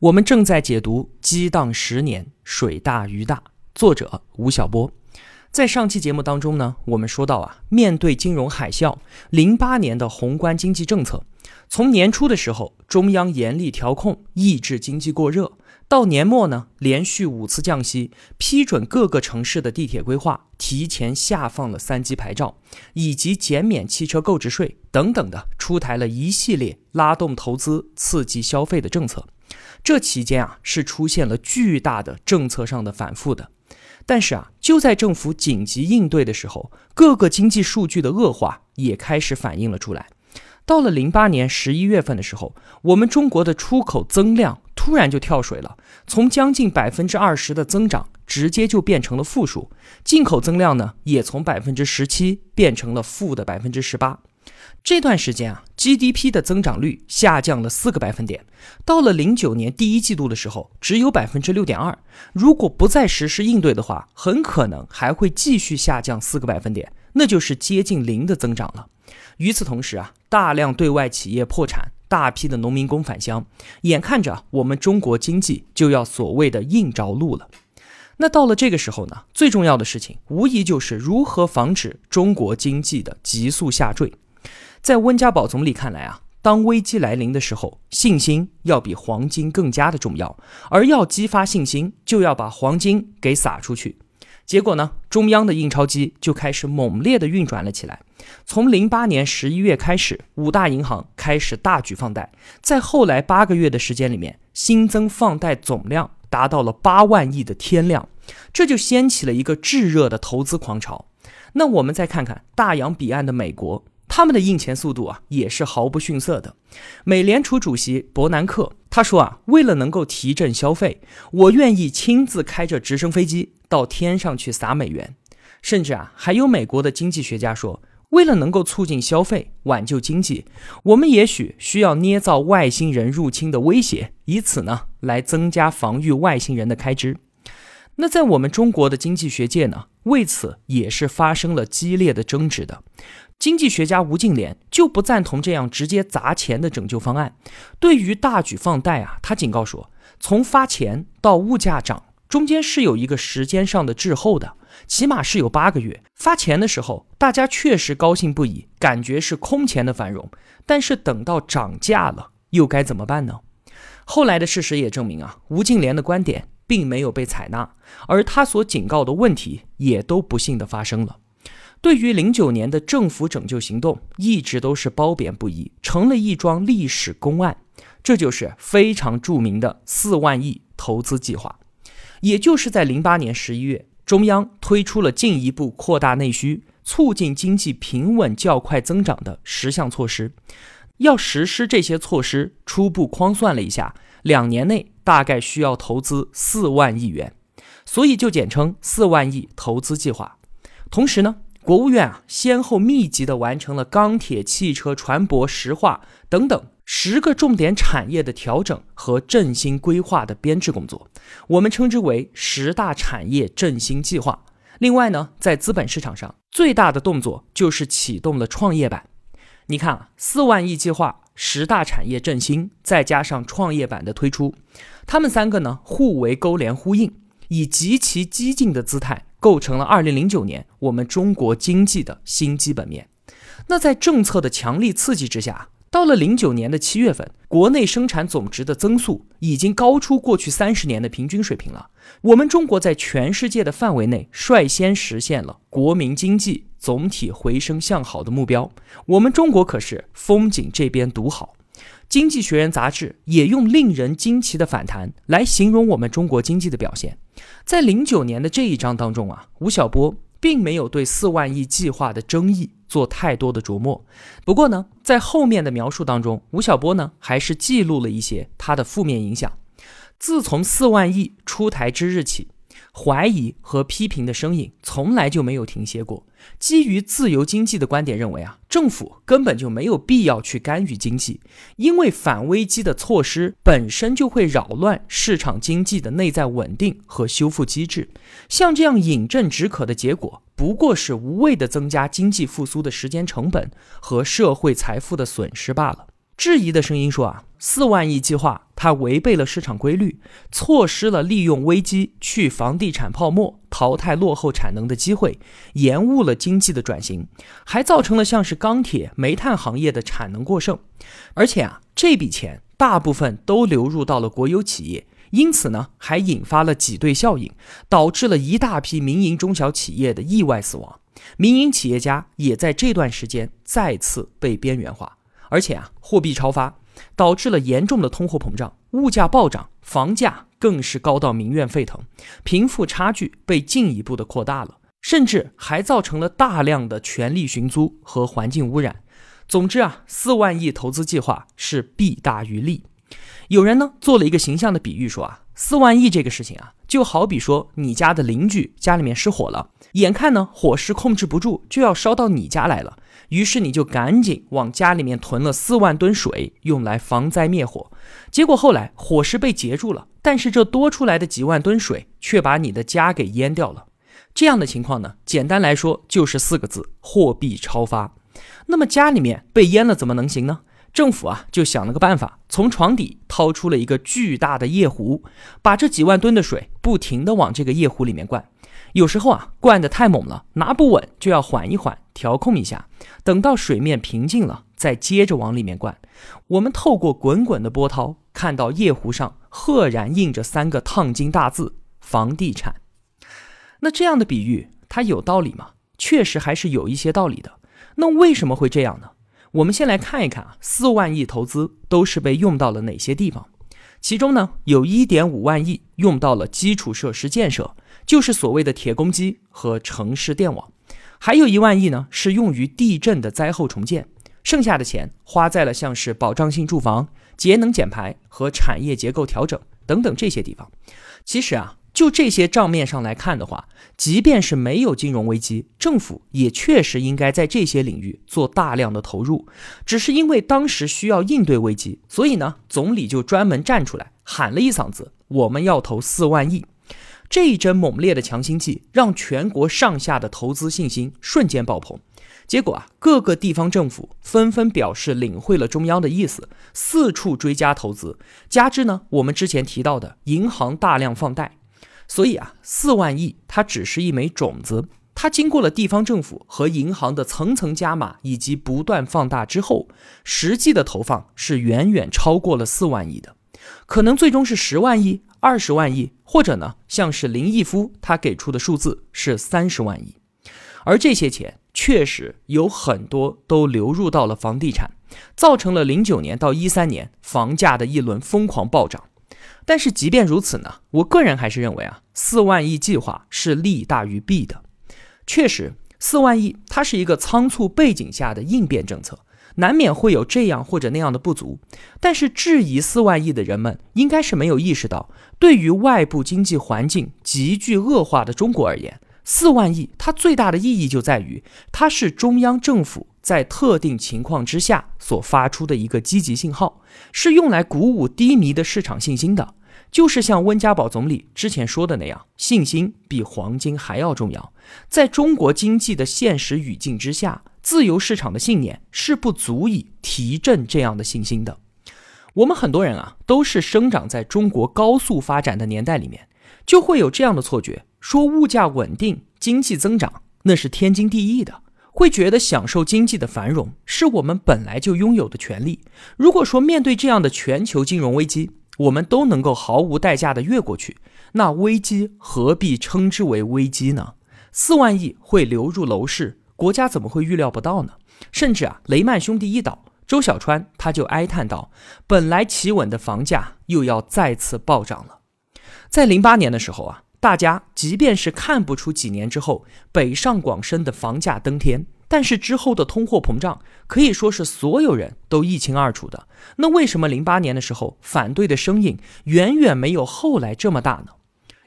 我们正在解读《激荡十年，水大鱼大》，作者吴晓波。在上期节目当中呢，我们说到啊，面对金融海啸，零八年的宏观经济政策，从年初的时候，中央严厉调控，抑制经济过热。到年末呢，连续五次降息，批准各个城市的地铁规划，提前下放了三级牌照，以及减免汽车购置税等等的，出台了一系列拉动投资、刺激消费的政策。这期间啊，是出现了巨大的政策上的反复的。但是啊，就在政府紧急应对的时候，各个经济数据的恶化也开始反映了出来。到了零八年十一月份的时候，我们中国的出口增量突然就跳水了，从将近百分之二十的增长，直接就变成了负数。进口增量呢，也从百分之十七变成了负的百分之十八。这段时间啊，GDP 的增长率下降了四个百分点。到了零九年第一季度的时候，只有百分之六点二。如果不再实施应对的话，很可能还会继续下降四个百分点，那就是接近零的增长了。与此同时啊，大量对外企业破产，大批的农民工返乡，眼看着我们中国经济就要所谓的硬着陆了。那到了这个时候呢，最重要的事情无疑就是如何防止中国经济的急速下坠。在温家宝总理看来啊，当危机来临的时候，信心要比黄金更加的重要，而要激发信心，就要把黄金给撒出去。结果呢，中央的印钞机就开始猛烈的运转了起来。从零八年十一月开始，五大银行开始大举放贷，在后来八个月的时间里面，新增放贷总量达到了八万亿的天量，这就掀起了一个炙热的投资狂潮。那我们再看看大洋彼岸的美国。他们的印钱速度啊，也是毫不逊色的。美联储主席伯南克他说啊，为了能够提振消费，我愿意亲自开着直升飞机到天上去撒美元。甚至啊，还有美国的经济学家说，为了能够促进消费、挽救经济，我们也许需要捏造外星人入侵的威胁，以此呢来增加防御外星人的开支。那在我们中国的经济学界呢，为此也是发生了激烈的争执的。经济学家吴敬琏就不赞同这样直接砸钱的拯救方案。对于大举放贷啊，他警告说，从发钱到物价涨，中间是有一个时间上的滞后的，起码是有八个月。发钱的时候，大家确实高兴不已，感觉是空前的繁荣。但是等到涨价了，又该怎么办呢？后来的事实也证明啊，吴敬琏的观点并没有被采纳，而他所警告的问题也都不幸的发生了。对于零九年的政府拯救行动，一直都是褒贬不一，成了一桩历史公案。这就是非常著名的四万亿投资计划。也就是在零八年十一月，中央推出了进一步扩大内需、促进经济平稳较快增长的十项措施。要实施这些措施，初步框算了一下，两年内大概需要投资四万亿元，所以就简称四万亿投资计划。同时呢。国务院啊，先后密集的完成了钢铁、汽车、船舶、石化等等十个重点产业的调整和振兴规划的编制工作，我们称之为十大产业振兴计划。另外呢，在资本市场上最大的动作就是启动了创业板。你看啊，四万亿计划、十大产业振兴，再加上创业板的推出，他们三个呢互为勾连呼应，以极其激进的姿态。构成了二零零九年我们中国经济的新基本面。那在政策的强力刺激之下，到了零九年的七月份，国内生产总值的增速已经高出过去三十年的平均水平了。我们中国在全世界的范围内率先实现了国民经济总体回升向好的目标。我们中国可是风景这边独好。经济学人杂志也用令人惊奇的反弹来形容我们中国经济的表现。在零九年的这一章当中啊，吴晓波并没有对四万亿计划的争议做太多的琢磨。不过呢，在后面的描述当中，吴晓波呢还是记录了一些它的负面影响。自从四万亿出台之日起，怀疑和批评的声音从来就没有停歇过。基于自由经济的观点认为啊，政府根本就没有必要去干预经济，因为反危机的措施本身就会扰乱市场经济的内在稳定和修复机制。像这样饮鸩止渴的结果，不过是无谓的增加经济复苏的时间成本和社会财富的损失罢了。质疑的声音说啊，四万亿计划它违背了市场规律，错失了利用危机去房地产泡沫、淘汰落后产能的机会，延误了经济的转型，还造成了像是钢铁、煤炭行业的产能过剩。而且啊，这笔钱大部分都流入到了国有企业，因此呢，还引发了挤兑效应，导致了一大批民营中小企业的意外死亡。民营企业家也在这段时间再次被边缘化。而且啊，货币超发导致了严重的通货膨胀，物价暴涨，房价更是高到民怨沸腾，贫富差距被进一步的扩大了，甚至还造成了大量的权力寻租和环境污染。总之啊，四万亿投资计划是弊大于利。有人呢做了一个形象的比喻，说啊，四万亿这个事情啊，就好比说你家的邻居家里面失火了，眼看呢火势控制不住，就要烧到你家来了。于是你就赶紧往家里面囤了四万吨水，用来防灾灭火。结果后来火势被截住了，但是这多出来的几万吨水却把你的家给淹掉了。这样的情况呢，简单来说就是四个字：货币超发。那么家里面被淹了怎么能行呢？政府啊就想了个办法，从床底掏出了一个巨大的夜壶，把这几万吨的水不停地往这个夜壶里面灌。有时候啊，灌得太猛了，拿不稳就要缓一缓，调控一下，等到水面平静了，再接着往里面灌。我们透过滚滚的波涛，看到夜壶上赫然印着三个烫金大字“房地产”。那这样的比喻，它有道理吗？确实还是有一些道理的。那为什么会这样呢？我们先来看一看啊，四万亿投资都是被用到了哪些地方？其中呢，有一点五万亿用到了基础设施建设。就是所谓的铁公鸡和城市电网，还有一万亿呢，是用于地震的灾后重建，剩下的钱花在了像是保障性住房、节能减排和产业结构调整等等这些地方。其实啊，就这些账面上来看的话，即便是没有金融危机，政府也确实应该在这些领域做大量的投入，只是因为当时需要应对危机，所以呢，总理就专门站出来喊了一嗓子：“我们要投四万亿。”这一针猛烈的强心剂，让全国上下的投资信心瞬间爆棚。结果啊，各个地方政府纷纷表示领会了中央的意思，四处追加投资。加之呢，我们之前提到的银行大量放贷，所以啊，四万亿它只是一枚种子，它经过了地方政府和银行的层层加码以及不断放大之后，实际的投放是远远超过了四万亿的，可能最终是十万亿。二十万亿，或者呢，像是林毅夫他给出的数字是三十万亿，而这些钱确实有很多都流入到了房地产，造成了零九年到一三年房价的一轮疯狂暴涨。但是即便如此呢，我个人还是认为啊，四万亿计划是利大于弊的。确实，四万亿它是一个仓促背景下的应变政策。难免会有这样或者那样的不足，但是质疑四万亿的人们应该是没有意识到，对于外部经济环境急剧恶化的中国而言，四万亿它最大的意义就在于，它是中央政府在特定情况之下所发出的一个积极信号，是用来鼓舞低迷的市场信心的。就是像温家宝总理之前说的那样，信心比黄金还要重要。在中国经济的现实语境之下。自由市场的信念是不足以提振这样的信心的。我们很多人啊，都是生长在中国高速发展的年代里面，就会有这样的错觉：说物价稳定、经济增长那是天经地义的，会觉得享受经济的繁荣是我们本来就拥有的权利。如果说面对这样的全球金融危机，我们都能够毫无代价的越过去，那危机何必称之为危机呢？四万亿会流入楼市。国家怎么会预料不到呢？甚至啊，雷曼兄弟一倒，周小川他就哀叹道：“本来企稳的房价又要再次暴涨了。”在零八年的时候啊，大家即便是看不出几年之后北上广深的房价登天，但是之后的通货膨胀可以说是所有人都一清二楚的。那为什么零八年的时候反对的声音远远没有后来这么大呢？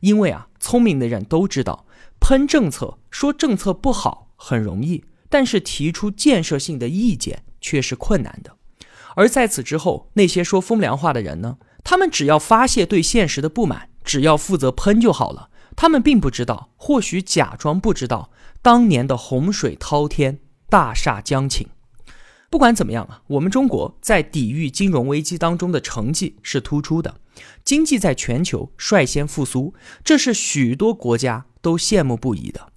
因为啊，聪明的人都知道，喷政策说政策不好很容易，但是提出建设性的意见却是困难的。而在此之后，那些说风凉话的人呢？他们只要发泄对现实的不满，只要负责喷就好了。他们并不知道，或许假装不知道，当年的洪水滔天，大厦将倾。不管怎么样啊，我们中国在抵御金融危机当中的成绩是突出的，经济在全球率先复苏，这是许多国家都羡慕不已的。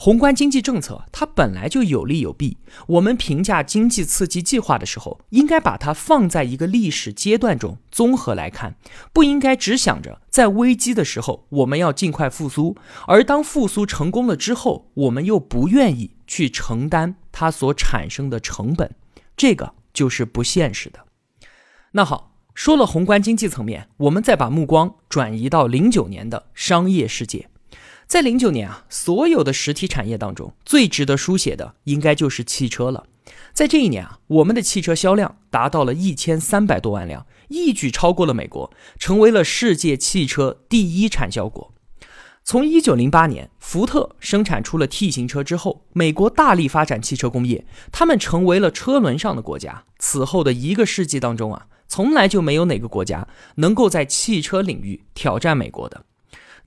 宏观经济政策它本来就有利有弊，我们评价经济刺激计划的时候，应该把它放在一个历史阶段中综合来看，不应该只想着在危机的时候我们要尽快复苏，而当复苏成功了之后，我们又不愿意去承担它所产生的成本，这个就是不现实的。那好，说了宏观经济层面，我们再把目光转移到零九年的商业世界。在零九年啊，所有的实体产业当中，最值得书写的应该就是汽车了。在这一年啊，我们的汽车销量达到了一千三百多万辆，一举超过了美国，成为了世界汽车第一产销国。从一九零八年福特生产出了 T 型车之后，美国大力发展汽车工业，他们成为了车轮上的国家。此后的一个世纪当中啊，从来就没有哪个国家能够在汽车领域挑战美国的。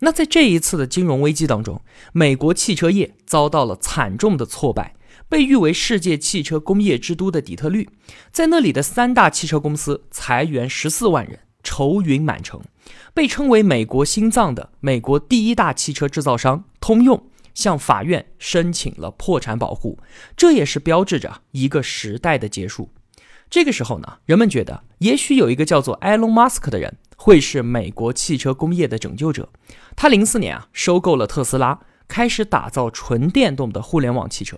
那在这一次的金融危机当中，美国汽车业遭到了惨重的挫败。被誉为世界汽车工业之都的底特律，在那里的三大汽车公司裁员十四万人，愁云满城。被称为美国心脏的美国第一大汽车制造商通用，向法院申请了破产保护，这也是标志着一个时代的结束。这个时候呢，人们觉得也许有一个叫做埃隆·马斯克的人。会是美国汽车工业的拯救者。他零四年啊收购了特斯拉，开始打造纯电动的互联网汽车。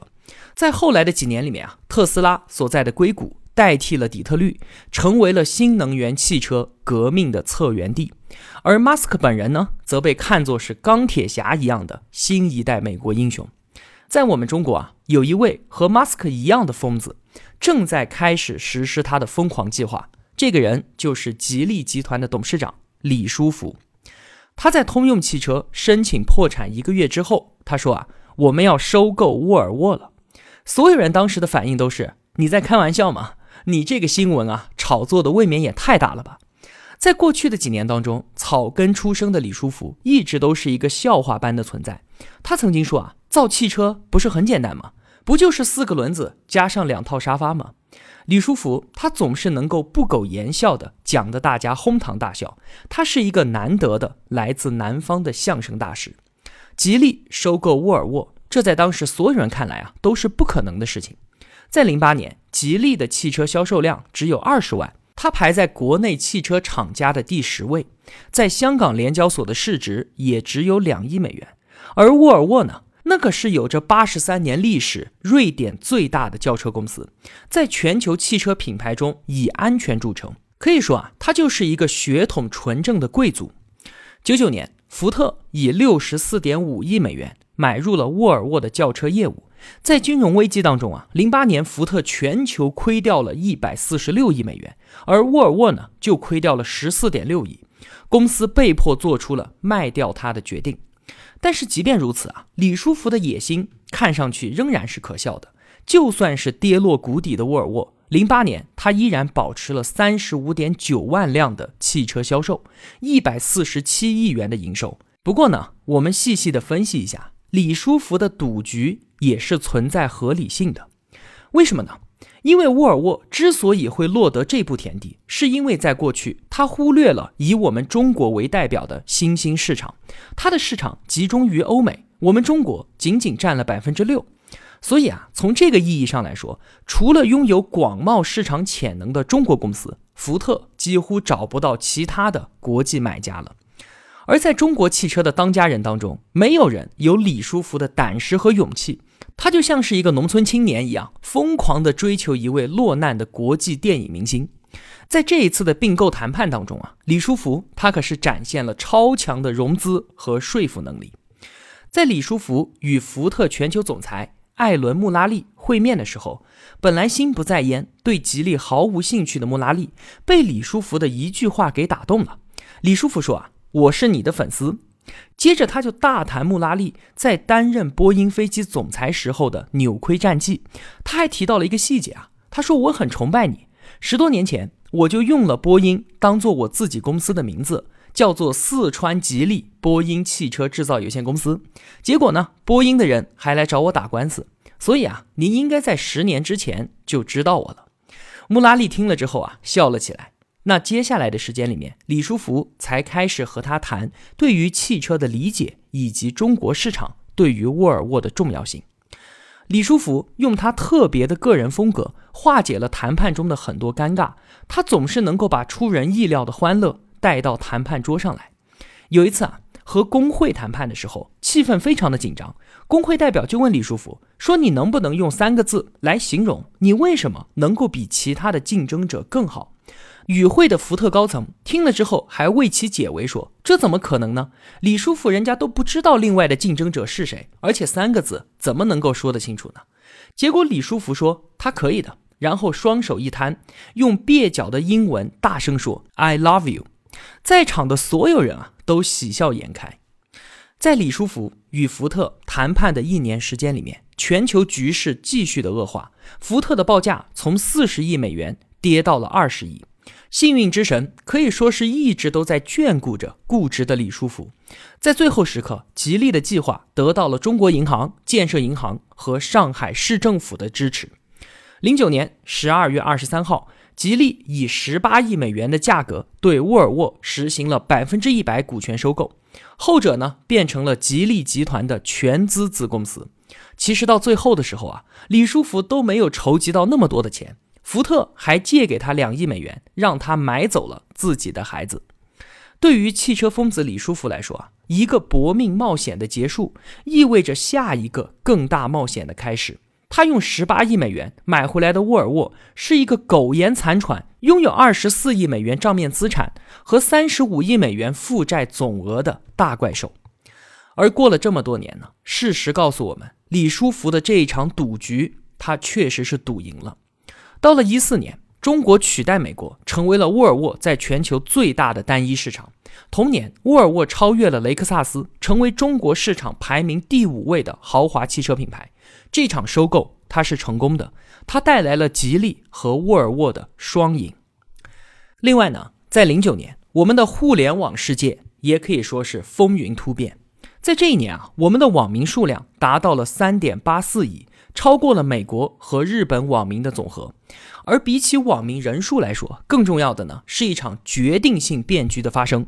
在后来的几年里面啊，特斯拉所在的硅谷代替了底特律，成为了新能源汽车革命的策源地。而马斯克本人呢，则被看作是钢铁侠一样的新一代美国英雄。在我们中国啊，有一位和马斯克一样的疯子，正在开始实施他的疯狂计划。这个人就是吉利集团的董事长李书福，他在通用汽车申请破产一个月之后，他说啊，我们要收购沃尔沃了。所有人当时的反应都是你在开玩笑吗？你这个新闻啊，炒作的未免也太大了吧！在过去的几年当中，草根出生的李书福一直都是一个笑话般的存在。他曾经说啊，造汽车不是很简单吗？不就是四个轮子加上两套沙发吗？李书福他总是能够不苟言笑的讲得大家哄堂大笑，他是一个难得的来自南方的相声大师。吉利收购沃尔沃，这在当时所有人看来啊都是不可能的事情。在零八年，吉利的汽车销售量只有二十万，它排在国内汽车厂家的第十位，在香港联交所的市值也只有两亿美元，而沃尔沃呢？那可是有着八十三年历史、瑞典最大的轿车公司，在全球汽车品牌中以安全著称。可以说啊，它就是一个血统纯正的贵族。九九年，福特以六十四点五亿美元买入了沃尔沃的轿车业务。在金融危机当中啊，零八年福特全球亏掉了一百四十六亿美元，而沃尔沃呢就亏掉了十四点六亿，公司被迫做出了卖掉它的决定。但是即便如此啊，李书福的野心看上去仍然是可笑的。就算是跌落谷底的沃尔沃，零八年他依然保持了三十五点九万辆的汽车销售，一百四十七亿元的营收。不过呢，我们细细的分析一下，李书福的赌局也是存在合理性的。为什么呢？因为沃尔沃之所以会落得这步田地，是因为在过去它忽略了以我们中国为代表的新兴市场，它的市场集中于欧美，我们中国仅仅占了百分之六，所以啊，从这个意义上来说，除了拥有广袤市场潜能的中国公司，福特几乎找不到其他的国际买家了。而在中国汽车的当家人当中，没有人有李书福的胆识和勇气。他就像是一个农村青年一样，疯狂地追求一位落难的国际电影明星。在这一次的并购谈判当中啊，李书福他可是展现了超强的融资和说服能力。在李书福与福特全球总裁艾伦·穆拉利会面的时候，本来心不在焉、对吉利毫无兴趣的穆拉利，被李书福的一句话给打动了。李书福说：“啊，我是你的粉丝。”接着他就大谈穆拉利在担任波音飞机总裁时候的扭亏战绩。他还提到了一个细节啊，他说：“我很崇拜你，十多年前。”我就用了波音当做我自己公司的名字，叫做四川吉利波音汽车制造有限公司。结果呢，波音的人还来找我打官司。所以啊，您应该在十年之前就知道我了。穆拉利听了之后啊，笑了起来。那接下来的时间里面，李书福才开始和他谈对于汽车的理解以及中国市场对于沃尔沃的重要性。李书福用他特别的个人风格化解了谈判中的很多尴尬，他总是能够把出人意料的欢乐带到谈判桌上来。有一次啊，和工会谈判的时候，气氛非常的紧张，工会代表就问李书福说：“你能不能用三个字来形容你为什么能够比其他的竞争者更好？”与会的福特高层听了之后，还为其解围，说：“这怎么可能呢？李书福人家都不知道另外的竞争者是谁，而且三个字怎么能够说得清楚呢？”结果李书福说：“他可以的。”然后双手一摊，用蹩脚的英文大声说：“I love you。”在场的所有人啊，都喜笑颜开。在李书福与福特谈判的一年时间里面，全球局势继续的恶化，福特的报价从四十亿美元跌到了二十亿。幸运之神可以说是一直都在眷顾着固执的李书福，在最后时刻，吉利的计划得到了中国银行、建设银行和上海市政府的支持。零九年十二月二十三号，吉利以十八亿美元的价格对沃尔沃实行了百分之一百股权收购，后者呢变成了吉利集团的全资子公司。其实到最后的时候啊，李书福都没有筹集到那么多的钱。福特还借给他两亿美元，让他买走了自己的孩子。对于汽车疯子李书福来说啊，一个搏命冒险的结束，意味着下一个更大冒险的开始。他用十八亿美元买回来的沃尔沃，是一个苟延残喘、拥有二十四亿美元账面资产和三十五亿美元负债总额的大怪兽。而过了这么多年呢，事实告诉我们，李书福的这一场赌局，他确实是赌赢了。到了一四年，中国取代美国成为了沃尔沃在全球最大的单一市场。同年，沃尔沃超越了雷克萨斯，成为中国市场排名第五位的豪华汽车品牌。这场收购它是成功的，它带来了吉利和沃尔沃的双赢。另外呢，在零九年，我们的互联网世界也可以说是风云突变。在这一年啊，我们的网民数量达到了三点八四亿。超过了美国和日本网民的总和，而比起网民人数来说，更重要的呢是一场决定性变局的发生，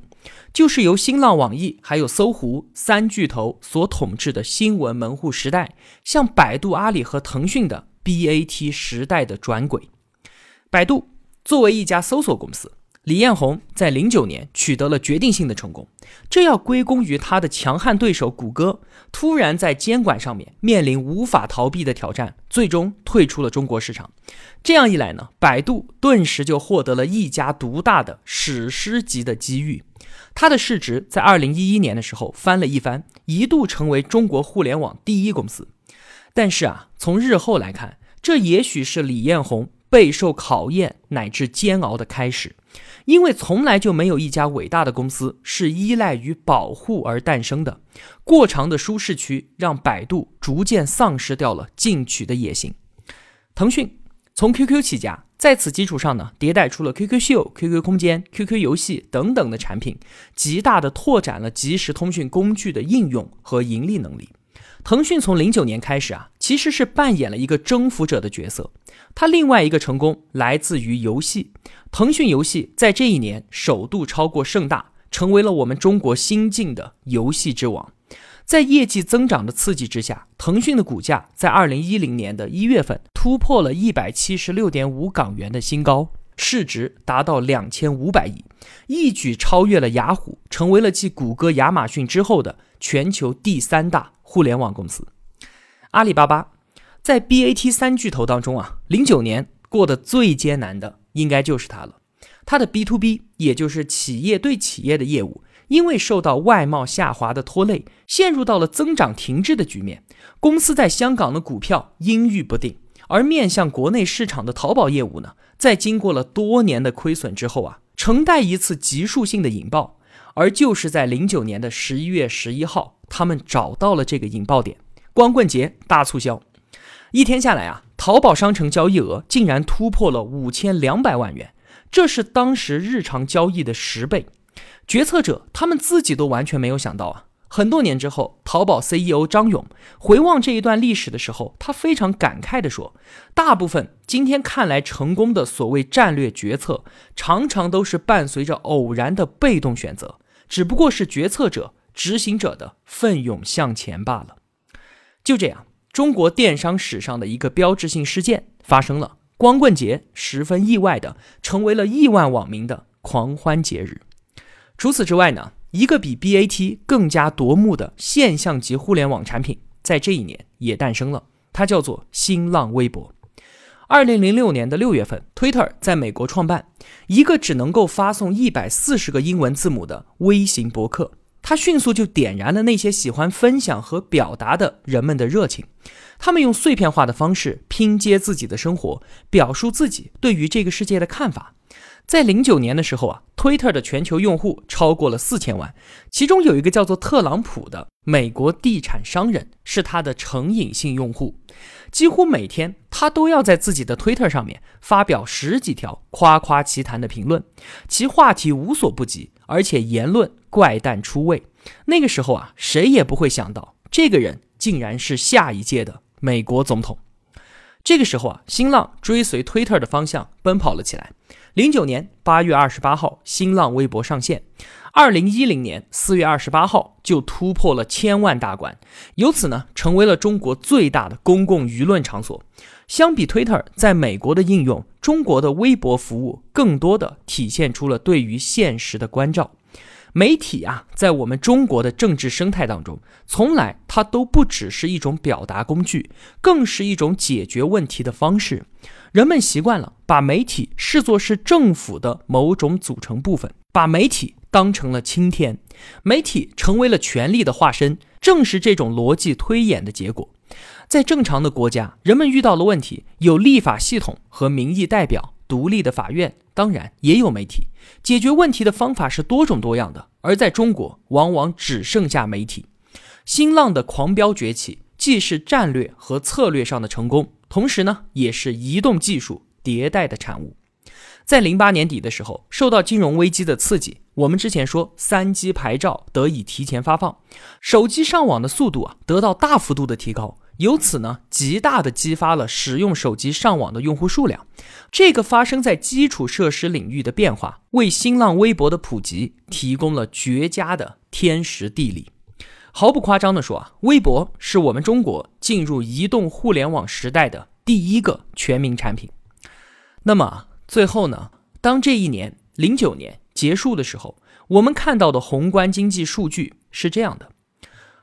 就是由新浪、网易还有搜狐三巨头所统治的新闻门户时代，向百度、阿里和腾讯的 BAT 时代的转轨。百度作为一家搜索公司。李彦宏在零九年取得了决定性的成功，这要归功于他的强悍对手谷歌突然在监管上面面临无法逃避的挑战，最终退出了中国市场。这样一来呢，百度顿时就获得了一家独大的史诗级的机遇。它的市值在二零一一年的时候翻了一番，一度成为中国互联网第一公司。但是啊，从日后来看，这也许是李彦宏备受考验乃至煎熬的开始。因为从来就没有一家伟大的公司是依赖于保护而诞生的。过长的舒适区让百度逐渐丧失掉了进取的野心。腾讯从 QQ 起家，在此基础上呢，迭代出了 QQ 秀、QQ 空间、QQ 游戏等等的产品，极大的拓展了即时通讯工具的应用和盈利能力。腾讯从零九年开始啊，其实是扮演了一个征服者的角色。它另外一个成功来自于游戏。腾讯游戏在这一年首度超过盛大，成为了我们中国新晋的游戏之王。在业绩增长的刺激之下，腾讯的股价在二零一零年的一月份突破了一百七十六点五港元的新高，市值达到两千五百亿，一举超越了雅虎，成为了继谷歌、亚马逊之后的全球第三大互联网公司。阿里巴巴在 BAT 三巨头当中啊，零九年过得最艰难的。应该就是它了。它的 B to B，也就是企业对企业的业务，因为受到外贸下滑的拖累，陷入到了增长停滞的局面。公司在香港的股票阴郁不定，而面向国内市场的淘宝业务呢，在经过了多年的亏损之后啊，承待一次急速性的引爆。而就是在零九年的十一月十一号，他们找到了这个引爆点。光棍节大促销，一天下来啊，淘宝商城交易额竟然突破了五千两百万元，这是当时日常交易的十倍。决策者他们自己都完全没有想到啊。很多年之后，淘宝 CEO 张勇回望这一段历史的时候，他非常感慨地说：“大部分今天看来成功的所谓战略决策，常常都是伴随着偶然的被动选择。”只不过是决策者、执行者的奋勇向前罢了。就这样，中国电商史上的一个标志性事件发生了。光棍节十分意外的成为了亿万网民的狂欢节日。除此之外呢，一个比 BAT 更加夺目的现象级互联网产品在这一年也诞生了，它叫做新浪微博。二零零六年的六月份，Twitter 在美国创办一个只能够发送一百四十个英文字母的微型博客，它迅速就点燃了那些喜欢分享和表达的人们的热情。他们用碎片化的方式拼接自己的生活，表述自己对于这个世界的看法。在零九年的时候啊，Twitter 的全球用户超过了四千万，其中有一个叫做特朗普的美国地产商人是他的成瘾性用户，几乎每天他都要在自己的 Twitter 上面发表十几条夸夸其谈的评论，其话题无所不及，而且言论怪诞出位。那个时候啊，谁也不会想到这个人竟然是下一届的美国总统。这个时候啊，新浪追随 Twitter 的方向奔跑了起来。零九年八月二十八号，新浪微博上线；二零一零年四月二十八号就突破了千万大关，由此呢，成为了中国最大的公共舆论场所。相比 Twitter 在美国的应用，中国的微博服务更多的体现出了对于现实的关照。媒体啊，在我们中国的政治生态当中，从来它都不只是一种表达工具，更是一种解决问题的方式。人们习惯了把媒体视作是政府的某种组成部分，把媒体当成了青天，媒体成为了权力的化身。正是这种逻辑推演的结果。在正常的国家，人们遇到了问题，有立法系统和民意代表。独立的法院当然也有媒体，解决问题的方法是多种多样的。而在中国，往往只剩下媒体。新浪的狂飙崛起，既是战略和策略上的成功，同时呢，也是移动技术迭代的产物。在零八年底的时候，受到金融危机的刺激，我们之前说三 G 牌照得以提前发放，手机上网的速度啊得到大幅度的提高。由此呢，极大的激发了使用手机上网的用户数量。这个发生在基础设施领域的变化，为新浪微博的普及提供了绝佳的天时地利。毫不夸张地说啊，微博是我们中国进入移动互联网时代的第一个全民产品。那么最后呢，当这一年零九年结束的时候，我们看到的宏观经济数据是这样的。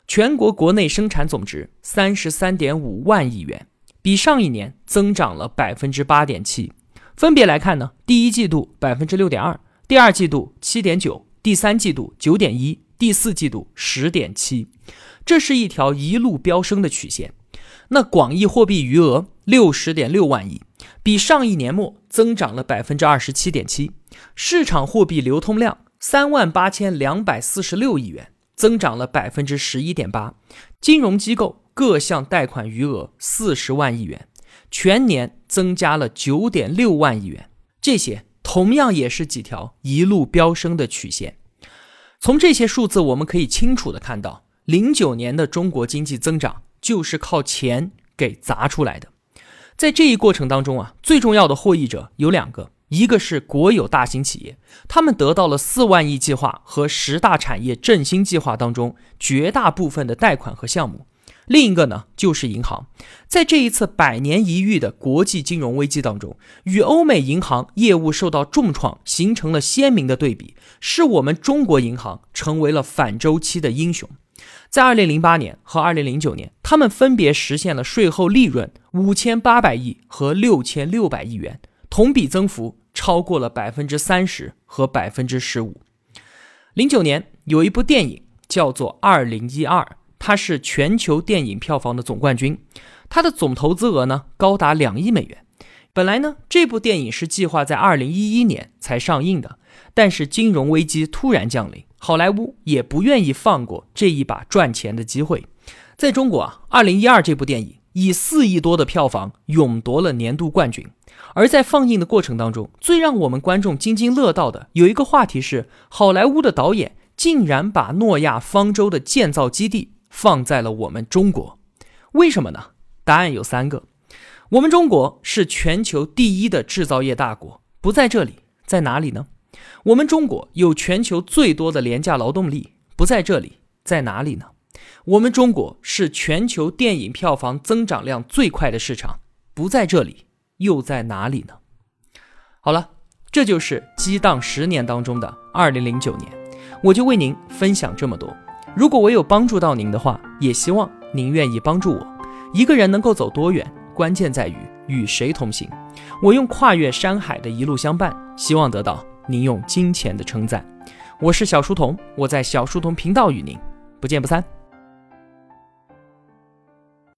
全国国内生产总值三十三点五万亿元，比上一年增长了百分之八点七。分别来看呢，第一季度百分之六点二，第二季度七点九，第三季度九点一，第四季度十点七。这是一条一路飙升的曲线。那广义货币余额六十点六万亿，比上一年末增长了百分之二十七点七。市场货币流通量三万八千两百四十六亿元。增长了百分之十一点八，金融机构各项贷款余额四十万亿元，全年增加了九点六万亿元。这些同样也是几条一路飙升的曲线。从这些数字，我们可以清楚的看到，零九年的中国经济增长就是靠钱给砸出来的。在这一过程当中啊，最重要的获益者有两个。一个是国有大型企业，他们得到了四万亿计划和十大产业振兴计划当中绝大部分的贷款和项目；另一个呢，就是银行，在这一次百年一遇的国际金融危机当中，与欧美银行业务受到重创，形成了鲜明的对比，是我们中国银行成为了反周期的英雄。在二零零八年和二零零九年，他们分别实现了税后利润五千八百亿和六千六百亿元，同比增幅。超过了百分之三十和百分之十五。零九年有一部电影叫做《二零一二》，它是全球电影票房的总冠军，它的总投资额呢高达两亿美元。本来呢，这部电影是计划在二零一一年才上映的，但是金融危机突然降临，好莱坞也不愿意放过这一把赚钱的机会。在中国啊，二零一二这部电影以四亿多的票房勇夺了年度冠军。而在放映的过程当中，最让我们观众津津乐道的有一个话题是，好莱坞的导演竟然把诺亚方舟的建造基地放在了我们中国。为什么呢？答案有三个：我们中国是全球第一的制造业大国，不在这里，在哪里呢？我们中国有全球最多的廉价劳动力，不在这里，在哪里呢？我们中国是全球电影票房增长量最快的市场，不在这里，又在哪里呢？好了，这就是激荡十年当中的二零零九年，我就为您分享这么多。如果我有帮助到您的话，也希望您愿意帮助我。一个人能够走多远，关键在于与谁同行。我用跨越山海的一路相伴，希望得到您用金钱的称赞。我是小书童，我在小书童频道与您不见不散。